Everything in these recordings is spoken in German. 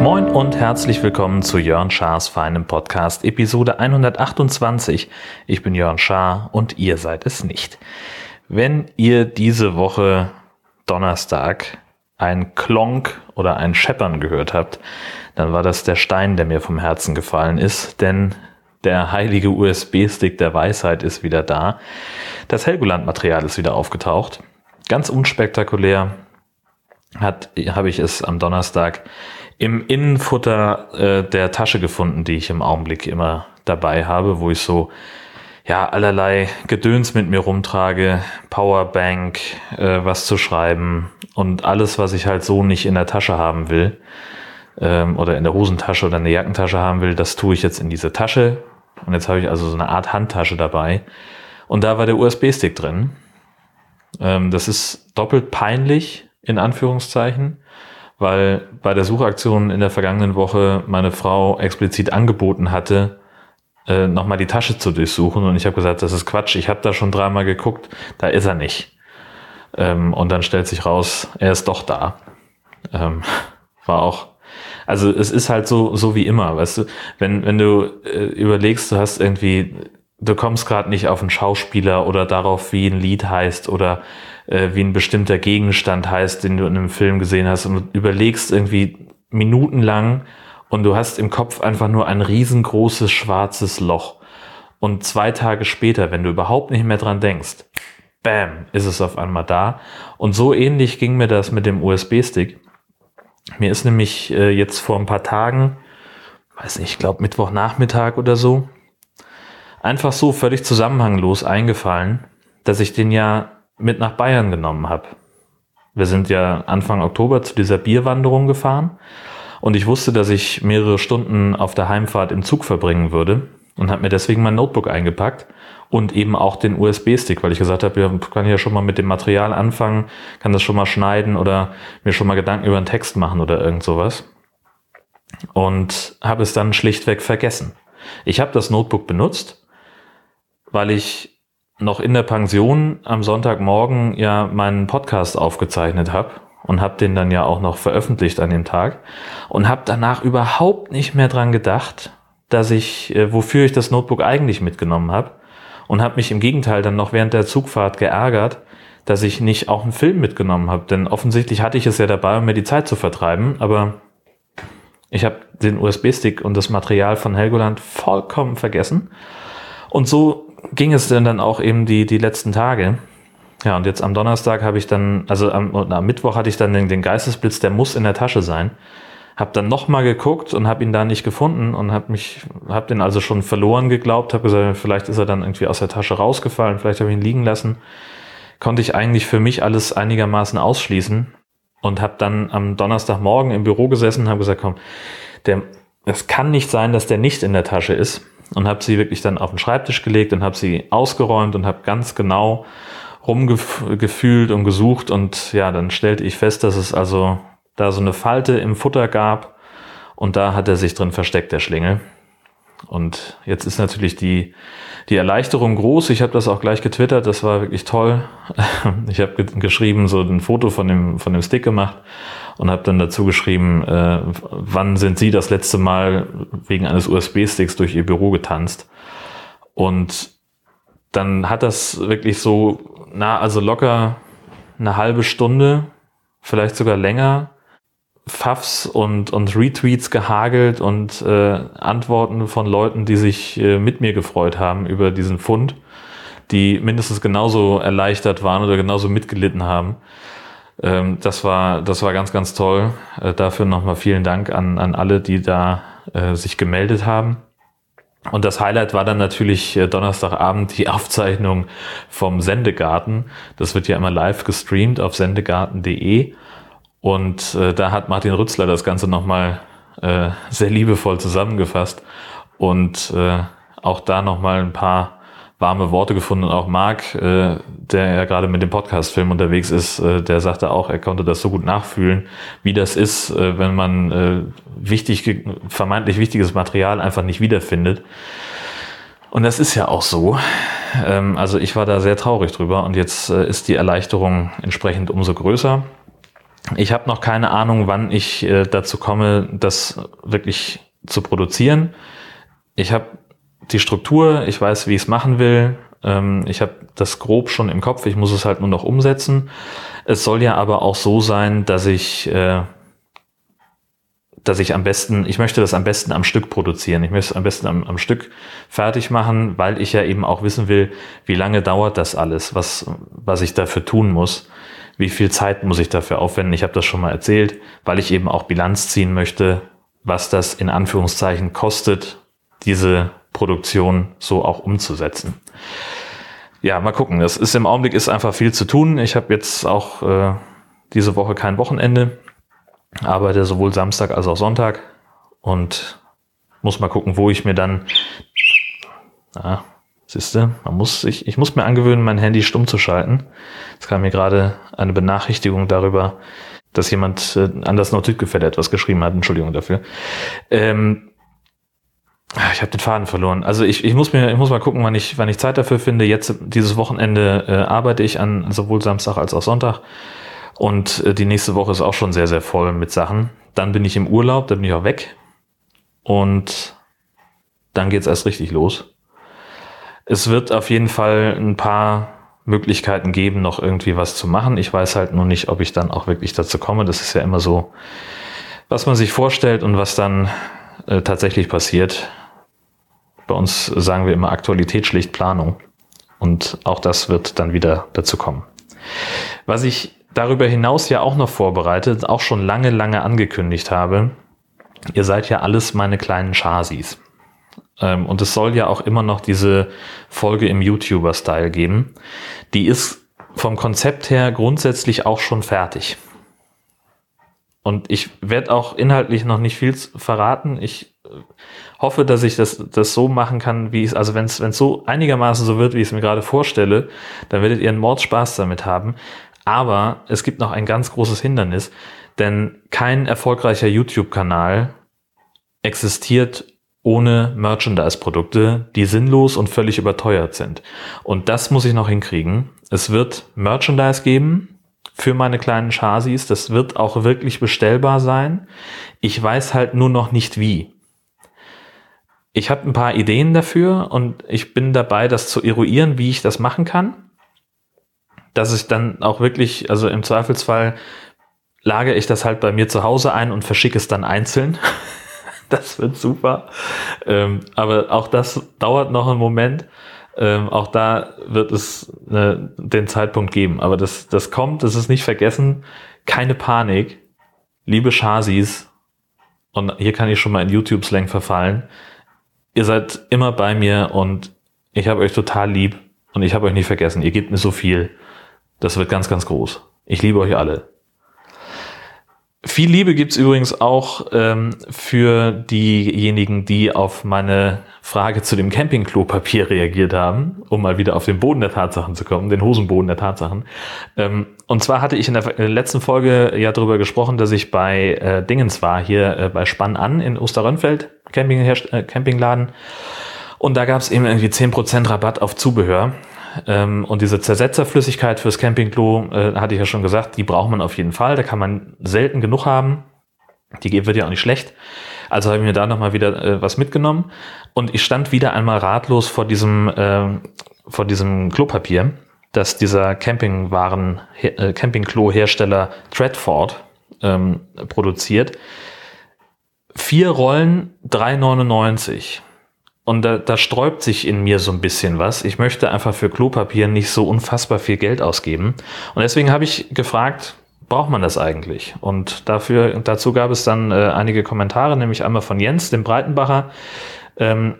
Moin und herzlich willkommen zu Jörn Schars feinem Podcast, Episode 128. Ich bin Jörn Schaar und ihr seid es nicht. Wenn ihr diese Woche Donnerstag ein Klonk oder ein Scheppern gehört habt, dann war das der Stein, der mir vom Herzen gefallen ist, denn der heilige USB-Stick der Weisheit ist wieder da. Das Helgoland-Material ist wieder aufgetaucht. Ganz unspektakulär habe ich es am Donnerstag im Innenfutter äh, der Tasche gefunden, die ich im Augenblick immer dabei habe, wo ich so ja allerlei Gedöns mit mir rumtrage, Powerbank, äh, was zu schreiben und alles, was ich halt so nicht in der Tasche haben will ähm, oder in der Hosentasche oder in der Jackentasche haben will, das tue ich jetzt in diese Tasche. Und jetzt habe ich also so eine Art Handtasche dabei. Und da war der USB-Stick drin. Ähm, das ist doppelt peinlich, in Anführungszeichen, weil bei der Suchaktion in der vergangenen Woche meine Frau explizit angeboten hatte, äh, nochmal die Tasche zu durchsuchen. Und ich habe gesagt, das ist Quatsch, ich habe da schon dreimal geguckt, da ist er nicht. Ähm, und dann stellt sich raus, er ist doch da. Ähm, war auch also es ist halt so, so wie immer, weißt du, wenn, wenn du äh, überlegst, du hast irgendwie, du kommst gerade nicht auf einen Schauspieler oder darauf, wie ein Lied heißt oder äh, wie ein bestimmter Gegenstand heißt, den du in einem Film gesehen hast und überlegst irgendwie minutenlang und du hast im Kopf einfach nur ein riesengroßes schwarzes Loch. Und zwei Tage später, wenn du überhaupt nicht mehr dran denkst, bam, ist es auf einmal da. Und so ähnlich ging mir das mit dem USB-Stick. Mir ist nämlich äh, jetzt vor ein paar Tagen, weiß nicht, ich glaube Mittwochnachmittag oder so, einfach so völlig zusammenhanglos eingefallen, dass ich den ja mit nach Bayern genommen habe. Wir sind ja Anfang Oktober zu dieser Bierwanderung gefahren und ich wusste, dass ich mehrere Stunden auf der Heimfahrt im Zug verbringen würde und habe mir deswegen mein Notebook eingepackt und eben auch den USB-Stick, weil ich gesagt habe, ja, kann ja schon mal mit dem Material anfangen, kann das schon mal schneiden oder mir schon mal Gedanken über einen Text machen oder irgend sowas. Und habe es dann schlichtweg vergessen. Ich habe das Notebook benutzt, weil ich noch in der Pension am Sonntagmorgen ja meinen Podcast aufgezeichnet habe und habe den dann ja auch noch veröffentlicht an dem Tag und habe danach überhaupt nicht mehr dran gedacht, dass ich, äh, wofür ich das Notebook eigentlich mitgenommen habe und habe mich im Gegenteil dann noch während der Zugfahrt geärgert, dass ich nicht auch einen Film mitgenommen habe. Denn offensichtlich hatte ich es ja dabei, um mir die Zeit zu vertreiben, aber ich habe den USB-Stick und das Material von Helgoland vollkommen vergessen. Und so ging es dann, dann auch eben die, die letzten Tage. Ja, und jetzt am Donnerstag habe ich dann, also am, am Mittwoch hatte ich dann den, den Geistesblitz, der muss in der Tasche sein. Hab dann nochmal geguckt und habe ihn da nicht gefunden und habe mich, habe den also schon verloren geglaubt, habe gesagt, vielleicht ist er dann irgendwie aus der Tasche rausgefallen, vielleicht habe ich ihn liegen lassen. Konnte ich eigentlich für mich alles einigermaßen ausschließen und habe dann am Donnerstagmorgen im Büro gesessen und habe gesagt, komm, der, es kann nicht sein, dass der nicht in der Tasche ist und habe sie wirklich dann auf den Schreibtisch gelegt und habe sie ausgeräumt und habe ganz genau rumgefühlt und gesucht und ja, dann stellte ich fest, dass es also da so eine Falte im Futter gab und da hat er sich drin versteckt, der Schlingel. Und jetzt ist natürlich die, die Erleichterung groß. Ich habe das auch gleich getwittert, das war wirklich toll. Ich habe geschrieben, so ein Foto von dem, von dem Stick gemacht und habe dann dazu geschrieben, äh, wann sind Sie das letzte Mal wegen eines USB-Sticks durch Ihr Büro getanzt? Und dann hat das wirklich so, na, also locker eine halbe Stunde, vielleicht sogar länger, Pfaffs und, und Retweets gehagelt und äh, Antworten von Leuten, die sich äh, mit mir gefreut haben über diesen Fund, die mindestens genauso erleichtert waren oder genauso mitgelitten haben. Ähm, das war, das war ganz, ganz toll. Äh, dafür nochmal vielen Dank an, an alle, die da äh, sich gemeldet haben. Und das Highlight war dann natürlich äh, Donnerstagabend die Aufzeichnung vom Sendegarten. Das wird ja immer live gestreamt auf sendegarten.de. Und äh, da hat Martin Rützler das Ganze nochmal äh, sehr liebevoll zusammengefasst und äh, auch da nochmal ein paar warme Worte gefunden. Und auch Marc, äh, der ja gerade mit dem Podcast-Film unterwegs ist, äh, der sagte auch, er konnte das so gut nachfühlen, wie das ist, äh, wenn man äh, wichtig, vermeintlich wichtiges Material einfach nicht wiederfindet. Und das ist ja auch so. Ähm, also ich war da sehr traurig drüber und jetzt äh, ist die Erleichterung entsprechend umso größer. Ich habe noch keine Ahnung, wann ich äh, dazu komme, das wirklich zu produzieren. Ich habe die Struktur, ich weiß, wie ich es machen will. Ähm, ich habe das grob schon im Kopf, ich muss es halt nur noch umsetzen. Es soll ja aber auch so sein, dass ich, äh, dass ich am besten, ich möchte das am besten am Stück produzieren. Ich möchte es am besten am, am Stück fertig machen, weil ich ja eben auch wissen will, wie lange dauert das alles, was, was ich dafür tun muss wie viel Zeit muss ich dafür aufwenden? Ich habe das schon mal erzählt, weil ich eben auch Bilanz ziehen möchte, was das in Anführungszeichen kostet, diese Produktion so auch umzusetzen. Ja, mal gucken. Das ist im Augenblick ist einfach viel zu tun. Ich habe jetzt auch äh, diese Woche kein Wochenende, arbeite sowohl Samstag als auch Sonntag und muss mal gucken, wo ich mir dann Siehste, man muss sich, ich muss mir angewöhnen, mein Handy stumm zu schalten. Es kam mir gerade eine Benachrichtigung darüber, dass jemand äh, an das Notizgefälle etwas geschrieben hat. Entschuldigung dafür. Ähm, ah, ich habe den Faden verloren. Also ich, ich muss mir, ich muss mal gucken, wann ich, wann ich Zeit dafür finde. Jetzt dieses Wochenende äh, arbeite ich an sowohl Samstag als auch Sonntag. Und äh, die nächste Woche ist auch schon sehr, sehr voll mit Sachen. Dann bin ich im Urlaub, dann bin ich auch weg. Und dann geht's erst richtig los es wird auf jeden Fall ein paar Möglichkeiten geben, noch irgendwie was zu machen. Ich weiß halt nur nicht, ob ich dann auch wirklich dazu komme. Das ist ja immer so, was man sich vorstellt und was dann äh, tatsächlich passiert. Bei uns sagen wir immer Aktualität schlicht Planung. Und auch das wird dann wieder dazu kommen. Was ich darüber hinaus ja auch noch vorbereitet, auch schon lange, lange angekündigt habe, ihr seid ja alles meine kleinen Chasis. Ähm, und es soll ja auch immer noch diese Folge im YouTuber-Style geben. Die ist vom Konzept her grundsätzlich auch schon fertig. Und ich werde auch inhaltlich noch nicht viel verraten. Ich äh, hoffe, dass ich das, das so machen kann, wie es, also wenn es so einigermaßen so wird, wie ich es mir gerade vorstelle, dann werdet ihr einen Mordspaß damit haben. Aber es gibt noch ein ganz großes Hindernis, denn kein erfolgreicher YouTube-Kanal existiert ohne Merchandise-Produkte, die sinnlos und völlig überteuert sind. Und das muss ich noch hinkriegen. Es wird Merchandise geben für meine kleinen Chasis. Das wird auch wirklich bestellbar sein. Ich weiß halt nur noch nicht wie. Ich habe ein paar Ideen dafür und ich bin dabei, das zu eruieren, wie ich das machen kann. Dass ich dann auch wirklich, also im Zweifelsfall lage ich das halt bei mir zu Hause ein und verschicke es dann einzeln. das wird super. Ähm, aber auch das dauert noch einen Moment. Ähm, auch da wird es äh, den Zeitpunkt geben. Aber das, das kommt, das ist nicht vergessen. Keine Panik. Liebe Chasis, und hier kann ich schon mal in YouTube-Slang verfallen. Ihr seid immer bei mir und ich habe euch total lieb und ich habe euch nicht vergessen. Ihr gebt mir so viel. Das wird ganz, ganz groß. Ich liebe euch alle. Viel Liebe gibt's übrigens auch ähm, für diejenigen, die auf meine Frage zu dem Campingklopapier reagiert haben, um mal wieder auf den Boden der Tatsachen zu kommen, den Hosenboden der Tatsachen. Ähm, und zwar hatte ich in der, der, letzten Folge ja darüber gesprochen, dass ich bei äh, Dingens war, hier äh, bei Spann an in Osterrönfeld, Camping, äh, Campingladen. Und da gab's eben irgendwie zehn Prozent Rabatt auf Zubehör. Ähm, und diese Zersetzerflüssigkeit fürs Campingklo, äh, hatte ich ja schon gesagt, die braucht man auf jeden Fall. Da kann man selten genug haben. Die wird ja auch nicht schlecht. Also habe ich mir da nochmal wieder äh, was mitgenommen. Und ich stand wieder einmal ratlos vor diesem, äh, vor diesem Klopapier, das dieser Campingwaren, äh, Campingklo-Hersteller Tredford ähm, produziert. Vier Rollen 3,99. Und da, da sträubt sich in mir so ein bisschen was. Ich möchte einfach für Klopapier nicht so unfassbar viel Geld ausgeben. Und deswegen habe ich gefragt, braucht man das eigentlich? Und dafür, dazu gab es dann äh, einige Kommentare, nämlich einmal von Jens, dem Breitenbacher. Ähm,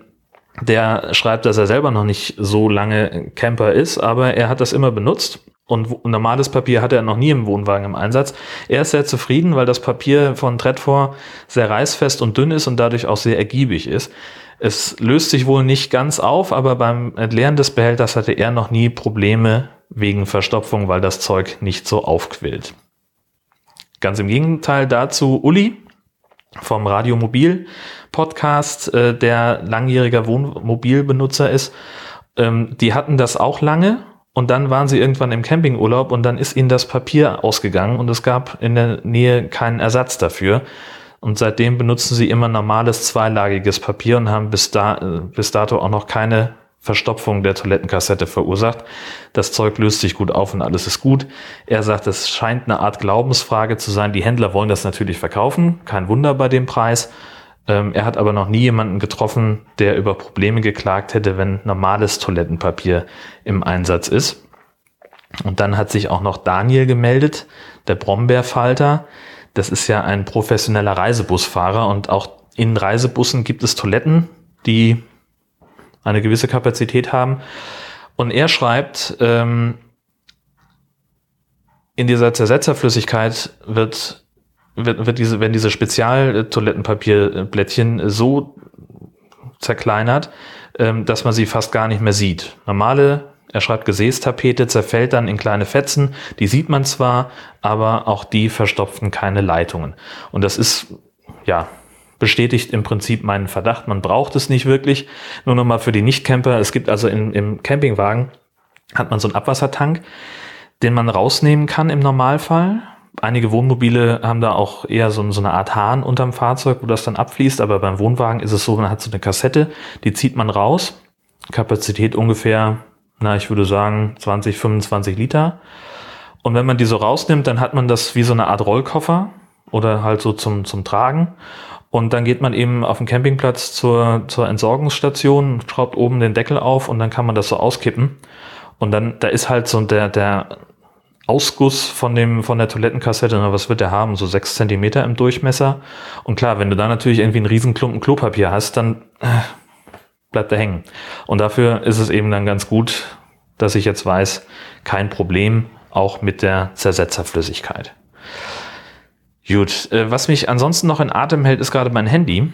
der schreibt, dass er selber noch nicht so lange Camper ist, aber er hat das immer benutzt. Und normales Papier hatte er noch nie im Wohnwagen im Einsatz. Er ist sehr zufrieden, weil das Papier von Tredfor sehr reißfest und dünn ist und dadurch auch sehr ergiebig ist. Es löst sich wohl nicht ganz auf, aber beim Entleeren des Behälters hatte er noch nie Probleme wegen Verstopfung, weil das Zeug nicht so aufquillt. Ganz im Gegenteil dazu Uli. vom Radiomobil Podcast, äh, der langjähriger Wohnmobilbenutzer ist. Ähm, die hatten das auch lange und dann waren sie irgendwann im Campingurlaub und dann ist ihnen das Papier ausgegangen und es gab in der Nähe keinen Ersatz dafür. Und seitdem benutzen sie immer normales zweilagiges Papier und haben bis, da, äh, bis dato auch noch keine Verstopfung der Toilettenkassette verursacht. Das Zeug löst sich gut auf und alles ist gut. Er sagt, es scheint eine Art Glaubensfrage zu sein. Die Händler wollen das natürlich verkaufen. Kein Wunder bei dem Preis. Ähm, er hat aber noch nie jemanden getroffen, der über Probleme geklagt hätte, wenn normales Toilettenpapier im Einsatz ist. Und dann hat sich auch noch Daniel gemeldet, der Brombeerfalter. Das ist ja ein professioneller Reisebusfahrer und auch in Reisebussen gibt es Toiletten, die eine gewisse Kapazität haben. Und er schreibt, ähm, in dieser Zersetzerflüssigkeit wird, wird, wird diese, wenn diese Spezialtoilettenpapierblättchen so zerkleinert, ähm, dass man sie fast gar nicht mehr sieht. Normale, er schreibt Gesäßtapete, zerfällt dann in kleine Fetzen. Die sieht man zwar, aber auch die verstopfen keine Leitungen. Und das ist, ja, bestätigt im Prinzip meinen Verdacht. Man braucht es nicht wirklich. Nur nochmal für die Nicht-Camper. Es gibt also in, im Campingwagen hat man so einen Abwassertank, den man rausnehmen kann im Normalfall. Einige Wohnmobile haben da auch eher so, so eine Art Hahn unterm Fahrzeug, wo das dann abfließt. Aber beim Wohnwagen ist es so, man hat so eine Kassette, die zieht man raus. Kapazität ungefähr, na, ich würde sagen 20, 25 Liter. Und wenn man die so rausnimmt, dann hat man das wie so eine Art Rollkoffer oder halt so zum, zum Tragen. Und dann geht man eben auf dem Campingplatz zur, zur Entsorgungsstation, schraubt oben den Deckel auf und dann kann man das so auskippen. Und dann, da ist halt so der, der Ausguss von dem, von der Toilettenkassette, was wird der haben? So sechs Zentimeter im Durchmesser. Und klar, wenn du da natürlich irgendwie einen riesen Klumpen Klopapier hast, dann äh, bleibt er hängen. Und dafür ist es eben dann ganz gut, dass ich jetzt weiß, kein Problem, auch mit der Zersetzerflüssigkeit. Gut, äh, was mich ansonsten noch in Atem hält, ist gerade mein Handy.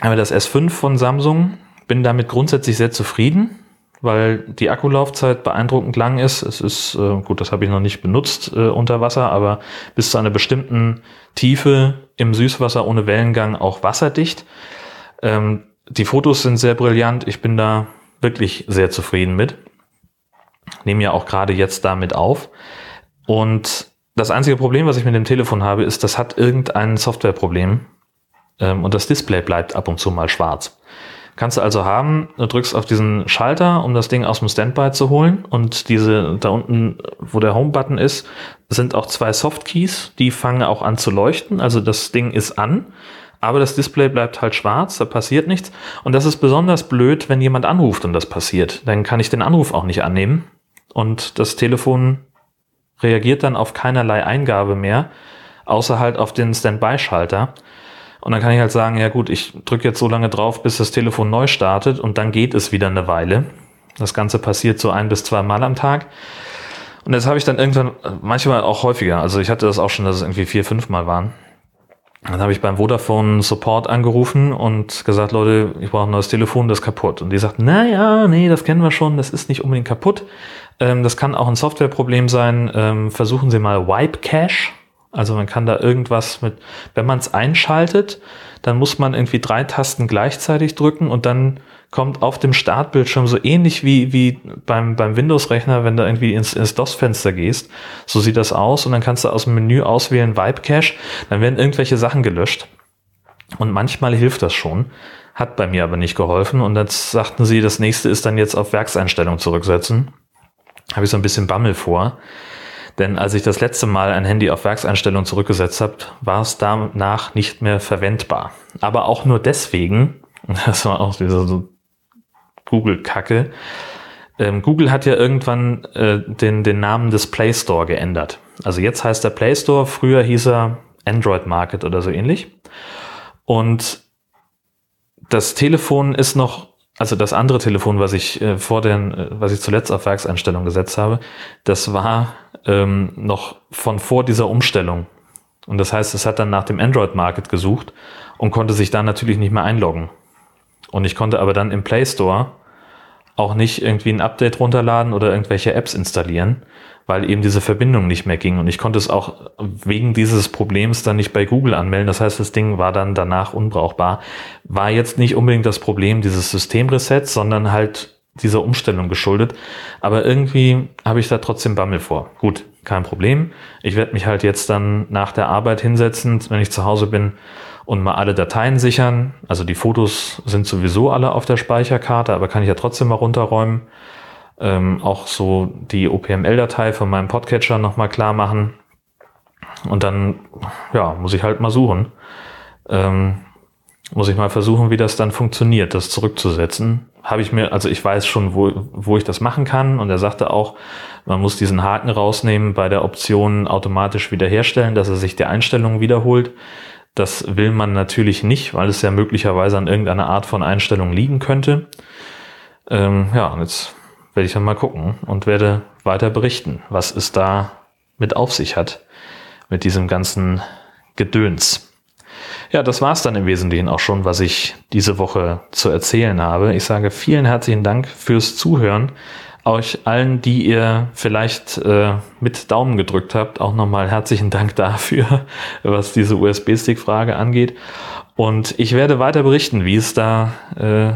Aber das S5 von Samsung, bin damit grundsätzlich sehr zufrieden, weil die Akkulaufzeit beeindruckend lang ist. Es ist, äh, gut, das habe ich noch nicht benutzt äh, unter Wasser, aber bis zu einer bestimmten Tiefe im Süßwasser ohne Wellengang auch wasserdicht. Ähm, die Fotos sind sehr brillant. Ich bin da wirklich sehr zufrieden mit. Nehme ja auch gerade jetzt damit auf. Und das einzige Problem, was ich mit dem Telefon habe, ist, das hat irgendein Softwareproblem ähm, und das Display bleibt ab und zu mal schwarz. Kannst du also haben, du drückst auf diesen Schalter, um das Ding aus dem Standby zu holen und diese da unten, wo der Home-Button ist, sind auch zwei Softkeys, die fangen auch an zu leuchten, also das Ding ist an, aber das Display bleibt halt schwarz, da passiert nichts und das ist besonders blöd, wenn jemand anruft und das passiert. Dann kann ich den Anruf auch nicht annehmen und das Telefon reagiert dann auf keinerlei Eingabe mehr, außer halt auf den Standby-Schalter. Und dann kann ich halt sagen, ja gut, ich drücke jetzt so lange drauf, bis das Telefon neu startet und dann geht es wieder eine Weile. Das Ganze passiert so ein bis zwei Mal am Tag. Und das habe ich dann irgendwann, manchmal auch häufiger, also ich hatte das auch schon, dass es irgendwie vier, fünf Mal waren. Dann habe ich beim Vodafone Support angerufen und gesagt, Leute, ich brauche ein neues Telefon, das ist kaputt. Und die sagten, na ja, nee, das kennen wir schon, das ist nicht unbedingt kaputt. Ähm, das kann auch ein Softwareproblem sein. Ähm, versuchen Sie mal Wipe Cache. Also man kann da irgendwas mit, wenn man es einschaltet, dann muss man irgendwie drei Tasten gleichzeitig drücken und dann kommt auf dem Startbildschirm so ähnlich wie, wie beim, beim Windows-Rechner, wenn du irgendwie ins, ins DOS-Fenster gehst. So sieht das aus und dann kannst du aus dem Menü auswählen Wipe Cache. Dann werden irgendwelche Sachen gelöscht. Und manchmal hilft das schon. Hat bei mir aber nicht geholfen. Und jetzt sagten sie, das nächste ist dann jetzt auf Werkseinstellung zurücksetzen habe ich so ein bisschen Bammel vor. Denn als ich das letzte Mal ein Handy auf Werkseinstellung zurückgesetzt habe, war es danach nicht mehr verwendbar. Aber auch nur deswegen, das war auch diese so Google-Kacke, ähm, Google hat ja irgendwann äh, den, den Namen des Play Store geändert. Also jetzt heißt der Play Store, früher hieß er Android Market oder so ähnlich. Und das Telefon ist noch also das andere Telefon, was ich äh, vor den, äh, was ich zuletzt auf Werkseinstellung gesetzt habe, das war ähm, noch von vor dieser Umstellung. Und das heißt, es hat dann nach dem Android Market gesucht und konnte sich dann natürlich nicht mehr einloggen. Und ich konnte aber dann im Play Store auch nicht irgendwie ein Update runterladen oder irgendwelche Apps installieren, weil eben diese Verbindung nicht mehr ging. Und ich konnte es auch wegen dieses Problems dann nicht bei Google anmelden. Das heißt, das Ding war dann danach unbrauchbar. War jetzt nicht unbedingt das Problem dieses Systemresets, sondern halt dieser Umstellung geschuldet. Aber irgendwie habe ich da trotzdem Bammel vor. Gut, kein Problem. Ich werde mich halt jetzt dann nach der Arbeit hinsetzen, wenn ich zu Hause bin und mal alle Dateien sichern. Also die Fotos sind sowieso alle auf der Speicherkarte, aber kann ich ja trotzdem mal runterräumen. Ähm, auch so die OPML-Datei von meinem Podcatcher nochmal klar machen. Und dann, ja, muss ich halt mal suchen. Ähm, muss ich mal versuchen, wie das dann funktioniert, das zurückzusetzen. Habe ich mir, also ich weiß schon, wo, wo ich das machen kann. Und er sagte auch, man muss diesen Haken rausnehmen bei der Option automatisch wiederherstellen, dass er sich die Einstellungen wiederholt. Das will man natürlich nicht, weil es ja möglicherweise an irgendeiner Art von Einstellung liegen könnte. Ähm, ja, jetzt werde ich dann mal gucken und werde weiter berichten, was es da mit auf sich hat, mit diesem ganzen Gedöns. Ja, das war's dann im Wesentlichen auch schon, was ich diese Woche zu erzählen habe. Ich sage vielen herzlichen Dank fürs Zuhören. Euch allen, die ihr vielleicht äh, mit Daumen gedrückt habt, auch nochmal herzlichen Dank dafür, was diese USB-Stick-Frage angeht. Und ich werde weiter berichten, wie es da äh,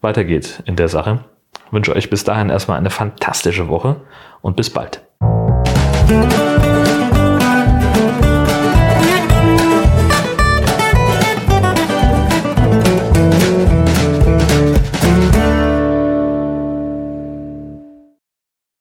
weitergeht in der Sache. Ich wünsche euch bis dahin erstmal eine fantastische Woche und bis bald.